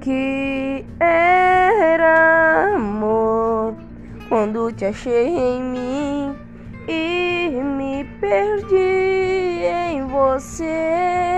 que era amor quando te achei em mim e me perdi em você.